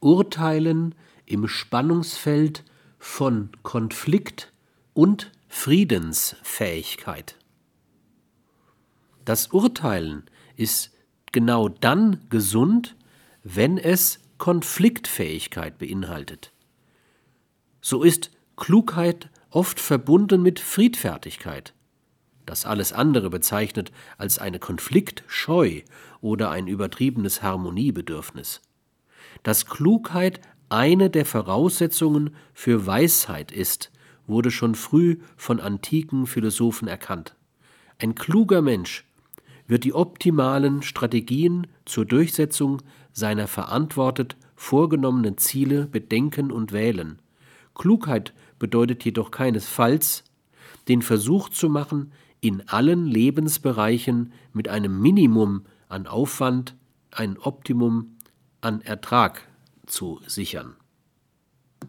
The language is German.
Urteilen im Spannungsfeld von Konflikt und Friedensfähigkeit. Das Urteilen ist genau dann gesund, wenn es Konfliktfähigkeit beinhaltet. So ist Klugheit oft verbunden mit Friedfertigkeit, das alles andere bezeichnet als eine Konfliktscheu oder ein übertriebenes Harmoniebedürfnis. Dass Klugheit eine der Voraussetzungen für Weisheit ist, wurde schon früh von antiken Philosophen erkannt. Ein kluger Mensch wird die optimalen Strategien zur Durchsetzung seiner verantwortet vorgenommenen Ziele bedenken und wählen. Klugheit bedeutet jedoch keinesfalls, den Versuch zu machen, in allen Lebensbereichen mit einem Minimum an Aufwand ein Optimum an Ertrag zu sichern